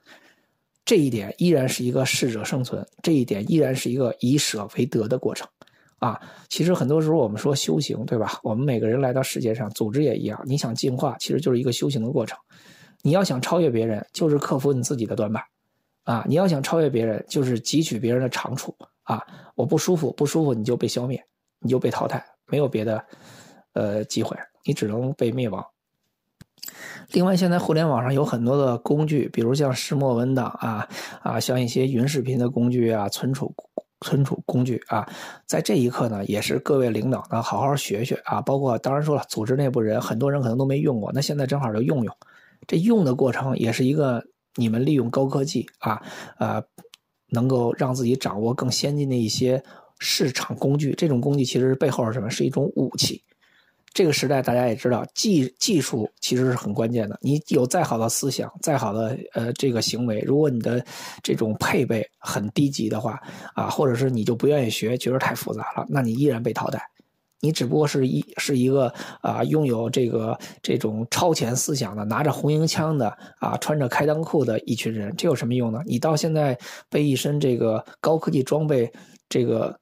这一点依然是一个适者生存，这一点依然是一个以舍为得的过程。啊，其实很多时候我们说修行，对吧？我们每个人来到世界上，组织也一样。你想进化，其实就是一个修行的过程。你要想超越别人，就是克服你自己的短板，啊，你要想超越别人，就是汲取别人的长处，啊，我不舒服，不舒服你就被消灭，你就被淘汰，没有别的，呃，机会，你只能被灭亡。另外，现在互联网上有很多的工具，比如像石墨文档啊，啊，像一些云视频的工具啊，存储。存储工具啊，在这一刻呢，也是各位领导呢好好学学啊。包括当然说了，组织内部人很多人可能都没用过，那现在正好就用用。这用的过程也是一个你们利用高科技啊，呃，能够让自己掌握更先进的一些市场工具。这种工具其实背后是什么？是一种武器。这个时代，大家也知道，技技术其实是很关键的。你有再好的思想，再好的呃这个行为，如果你的这种配备很低级的话，啊，或者是你就不愿意学，觉得太复杂了，那你依然被淘汰。你只不过是一是一个啊，拥有这个这种超前思想的，拿着红缨枪的啊，穿着开裆裤的一群人，这有什么用呢？你到现在被一身这个高科技装备，这个。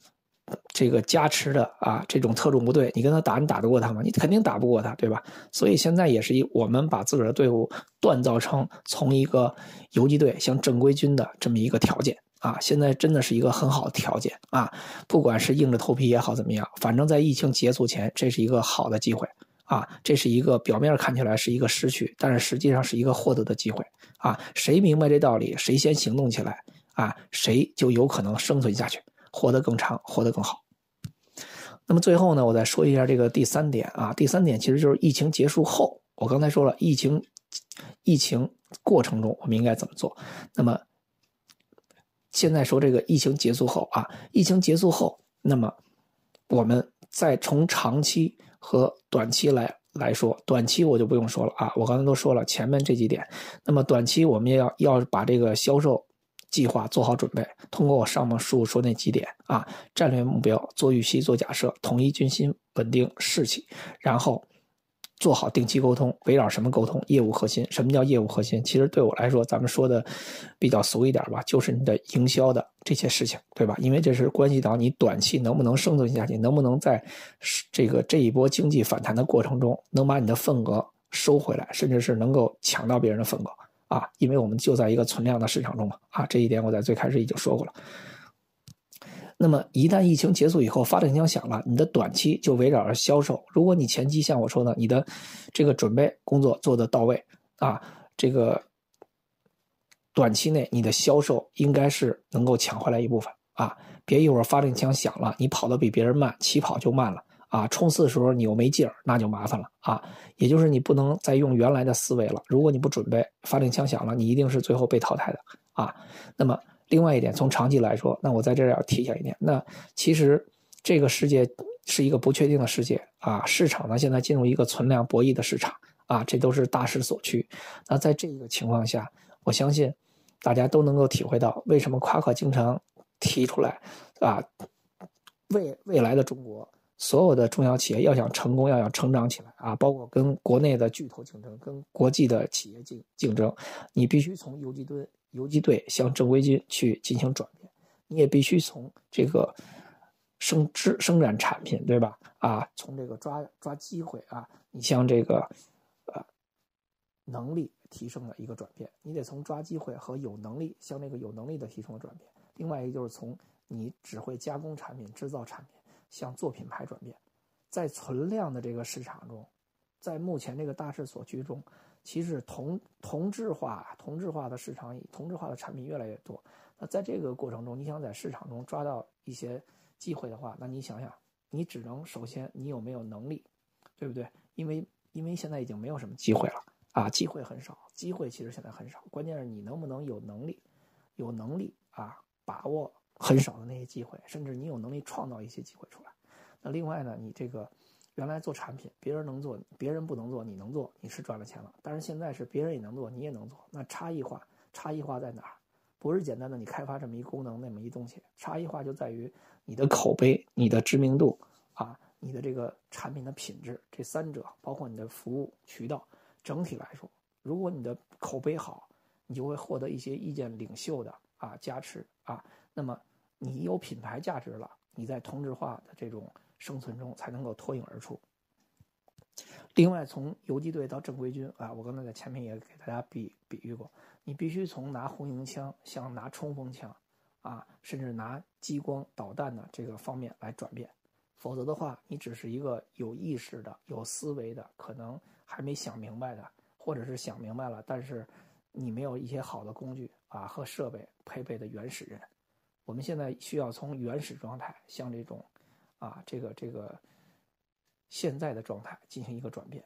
这个加持的啊，这种特种部队，你跟他打，你打得过他吗？你肯定打不过他，对吧？所以现在也是一，我们把自个儿的队伍锻造成从一个游击队向正规军的这么一个条件啊。现在真的是一个很好的条件啊，不管是硬着头皮也好，怎么样，反正在疫情结束前，这是一个好的机会啊。这是一个表面看起来是一个失去，但是实际上是一个获得的机会啊。谁明白这道理，谁先行动起来啊，谁就有可能生存下去。活得更长，活得更好。那么最后呢，我再说一下这个第三点啊。第三点其实就是疫情结束后，我刚才说了，疫情疫情过程中我们应该怎么做。那么现在说这个疫情结束后啊，疫情结束后，那么我们再从长期和短期来来说，短期我就不用说了啊，我刚才都说了前面这几点。那么短期我们要要把这个销售。计划做好准备，通过我上面述说那几点啊，战略目标做预期、做假设，统一军心，稳定士气，然后做好定期沟通。围绕什么沟通？业务核心。什么叫业务核心？其实对我来说，咱们说的比较俗一点吧，就是你的营销的这些事情，对吧？因为这是关系到你短期能不能生存下去，能不能在这个这一波经济反弹的过程中，能把你的份额收回来，甚至是能够抢到别人的份额。啊，因为我们就在一个存量的市场中嘛，啊，这一点我在最开始已经说过了。那么一旦疫情结束以后，发令枪响了，你的短期就围绕着销售。如果你前期像我说的，你的这个准备工作做得到位，啊，这个短期内你的销售应该是能够抢回来一部分啊，别一会儿发令枪响了，你跑得比别人慢，起跑就慢了。啊，冲刺的时候你又没劲儿，那就麻烦了啊！也就是你不能再用原来的思维了。如果你不准备，发令枪响了，你一定是最后被淘汰的啊。那么，另外一点，从长期来说，那我在这儿要提醒一点，那其实这个世界是一个不确定的世界啊。市场呢，现在进入一个存量博弈的市场啊，这都是大势所趋。那在这个情况下，我相信大家都能够体会到，为什么夸克经常提出来啊，未未来的中国。所有的中小企业要想成功，要想成长起来啊，包括跟国内的巨头竞争，跟国际的企业竞竞争，你必须从游击队游击队向正规军去进行转变，你也必须从这个生制生产产品，对吧？啊，从这个抓抓机会啊，你向这个呃能力提升的一个转变，你得从抓机会和有能力向那个有能力的提升的转变。另外一个就是从你只会加工产品、制造产品。向做品牌转变，在存量的这个市场中，在目前这个大势所趋中，其实同同质化、同质化的市场、同质化的产品越来越多。那在这个过程中，你想在市场中抓到一些机会的话，那你想想，你只能首先你有没有能力，对不对？因为因为现在已经没有什么机会了啊，机会很少，机会其实现在很少，关键是你能不能有能力，有能力啊，把握。很少的那些机会，甚至你有能力创造一些机会出来。那另外呢，你这个原来做产品，别人能做，别人不能做，你能做，你是赚了钱了。但是现在是别人也能做，你也能做，那差异化，差异化在哪儿？不是简单的你开发这么一功能那么一东西，差异化就在于你的口碑、你的知名度啊，你的这个产品的品质，这三者，包括你的服务渠道，整体来说，如果你的口碑好，你就会获得一些意见领袖的啊加持啊，那么。你有品牌价值了，你在同质化的这种生存中才能够脱颖而出。另外，从游击队到正规军啊，我刚才在前面也给大家比比喻过，你必须从拿红缨枪向拿冲锋枪，啊，甚至拿激光导弹的这个方面来转变，否则的话，你只是一个有意识的、有思维的，可能还没想明白的，或者是想明白了，但是你没有一些好的工具啊和设备配备的原始人。我们现在需要从原始状态向这种，啊，这个这个。现在的状态进行一个转变，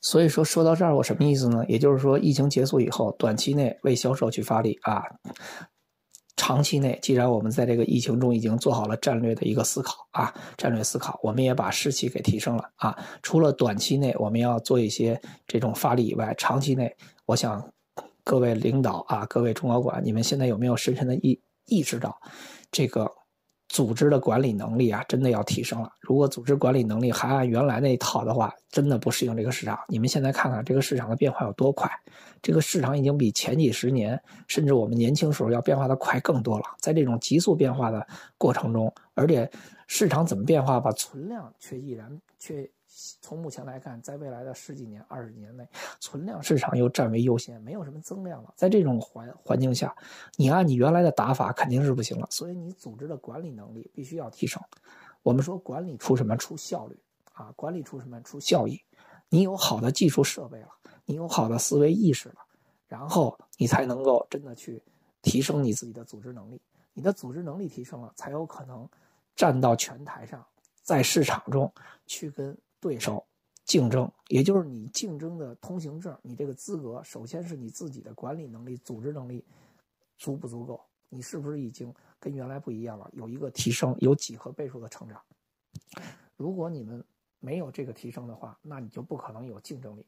所以说说到这儿，我什么意思呢？也就是说，疫情结束以后，短期内为销售去发力啊，长期内，既然我们在这个疫情中已经做好了战略的一个思考啊，战略思考，我们也把士气给提升了啊。除了短期内我们要做一些这种发力以外，长期内，我想各位领导啊，各位中高管，你们现在有没有深深的意意识到这个？组织的管理能力啊，真的要提升了。如果组织管理能力还按原来那一套的话，真的不适应这个市场。你们现在看看这个市场的变化有多快，这个市场已经比前几十年，甚至我们年轻时候要变化的快更多了。在这种急速变化的过程中，而且市场怎么变化吧，存量却依然却。从目前来看，在未来的十几年、二十年内，存量市场又占为优先，没有什么增量了。在这种环环境下，你按你原来的打法肯定是不行了。所以你组织的管理能力必须要提升。我们说管理出什么？出效率啊！管理出什么？出效益。你有好的技术设备了，你有好的思维意识了，然后你才能够真的去提升你自己的组织能力。你的组织能力提升了，才有可能站到拳台上，在市场中去跟。对手竞争，也就是你竞争的通行证，你这个资格，首先是你自己的管理能力、组织能力足不足够？你是不是已经跟原来不一样了？有一个提升，有几何倍数的成长。如果你们没有这个提升的话，那你就不可能有竞争力。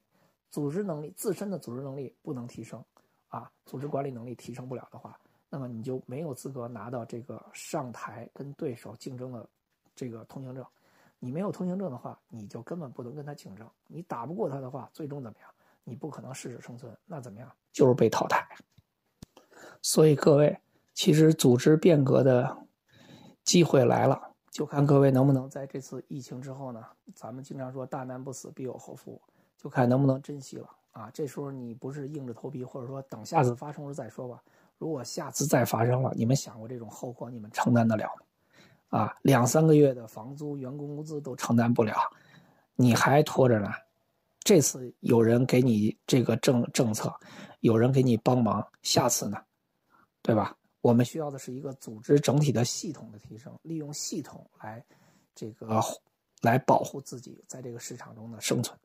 组织能力自身的组织能力不能提升，啊，组织管理能力提升不了的话，那么你就没有资格拿到这个上台跟对手竞争的这个通行证。你没有通行证的话，你就根本不能跟他竞争。你打不过他的话，最终怎么样？你不可能适者生存，那怎么样？就是被淘汰。所以各位，其实组织变革的机会来了，就看各位能不能在这次疫情之后呢？咱们经常说大难不死必有后福，就看能不能珍惜了啊！这时候你不是硬着头皮，或者说等下次发生了再说吧。如果下次再发生了，你们想过这种后果，你们承担得了吗？啊，两三个月的房租、员工工资都承担不了，你还拖着呢。这次有人给你这个政政策，有人给你帮忙，下次呢，对吧？我们需要的是一个组织整体的系统的提升，利用系统来这个来保护自己在这个市场中的生存。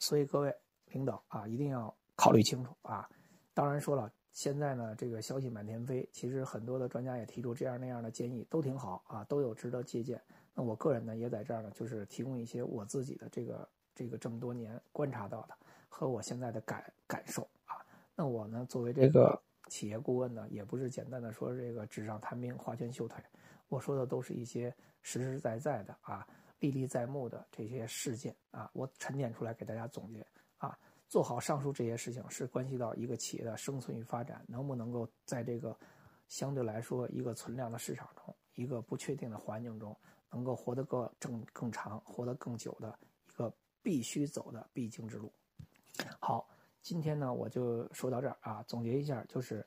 所以各位领导啊，一定要考虑清楚啊。当然说了。现在呢，这个消息满天飞，其实很多的专家也提出这样那样的建议，都挺好啊，都有值得借鉴。那我个人呢，也在这儿呢，就是提供一些我自己的这个这个这么多年观察到的和我现在的感感受啊。那我呢，作为这个企业顾问呢，也不是简单的说这个纸上谈兵、画拳绣腿，我说的都是一些实实在在的啊、历历在目的这些事件啊，我沉淀出来给大家总结啊。做好上述这些事情，是关系到一个企业的生存与发展，能不能够在这个相对来说一个存量的市场中，一个不确定的环境中，能够活得更正更长、活得更久的一个必须走的必经之路。好，今天呢我就说到这儿啊，总结一下，就是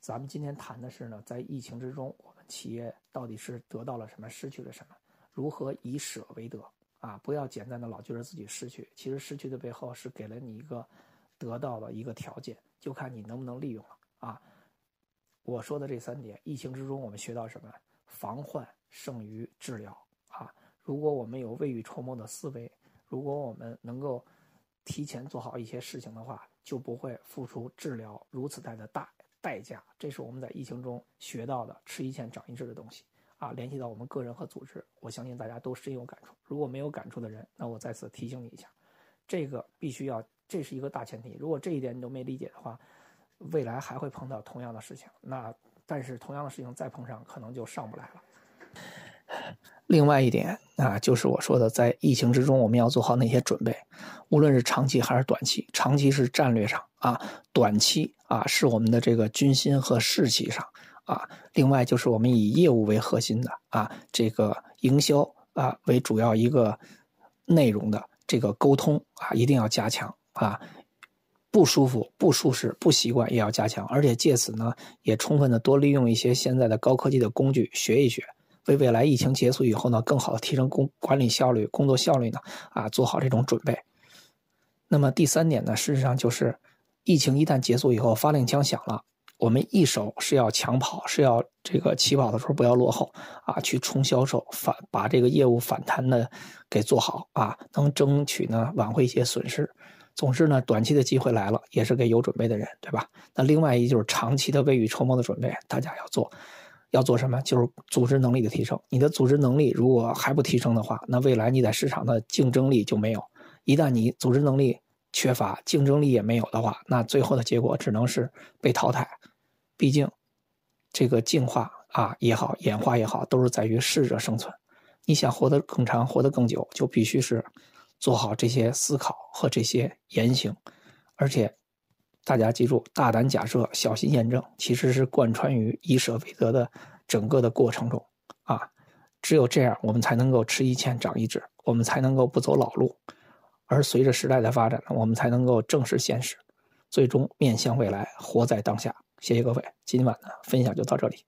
咱们今天谈的是呢，在疫情之中，我们企业到底是得到了什么，失去了什么，如何以舍为得。啊，不要简单的老觉得自己失去，其实失去的背后是给了你一个得到的一个条件，就看你能不能利用了啊。我说的这三点，疫情之中我们学到什么？防患胜于治疗啊。如果我们有未雨绸缪的思维，如果我们能够提前做好一些事情的话，就不会付出治疗如此大的大代价。这是我们在疫情中学到的，吃一堑长一智的东西。啊，联系到我们个人和组织，我相信大家都深有感触。如果没有感触的人，那我再次提醒你一下，这个必须要，这是一个大前提。如果这一点你都没理解的话，未来还会碰到同样的事情。那但是同样的事情再碰上，可能就上不来了。另外一点啊，就是我说的，在疫情之中，我们要做好哪些准备？无论是长期还是短期，长期是战略上啊，短期啊是我们的这个军心和士气上。啊。另外就是我们以业务为核心的啊，这个营销啊为主要一个内容的这个沟通啊，一定要加强啊。不舒服、不舒适、不习惯也要加强，而且借此呢，也充分的多利用一些现在的高科技的工具学一学，为未来疫情结束以后呢，更好的提升工管理效率、工作效率呢，啊，做好这种准备。那么第三点呢，事实上就是疫情一旦结束以后，发令枪响了，我们一手是要抢跑，是要这个起跑的时候不要落后啊，去冲销售反把这个业务反弹的给做好啊，能争取呢挽回一些损失。总之呢，短期的机会来了，也是给有准备的人，对吧？那另外一就是长期的未雨绸缪的准备，大家要做，要做什么？就是组织能力的提升。你的组织能力如果还不提升的话，那未来你在市场的竞争力就没有。一旦你组织能力缺乏，竞争力也没有的话，那最后的结果只能是被淘汰。毕竟，这个进化啊也好，演化也好，都是在于适者生存。你想活得更长，活得更久，就必须是。做好这些思考和这些言行，而且大家记住，大胆假设，小心验证，其实是贯穿于以舍为得的整个的过程中啊。只有这样，我们才能够吃一堑长一智，我们才能够不走老路。而随着时代的发展呢，我们才能够正视现实，最终面向未来，活在当下。谢谢各位，今晚的分享就到这里。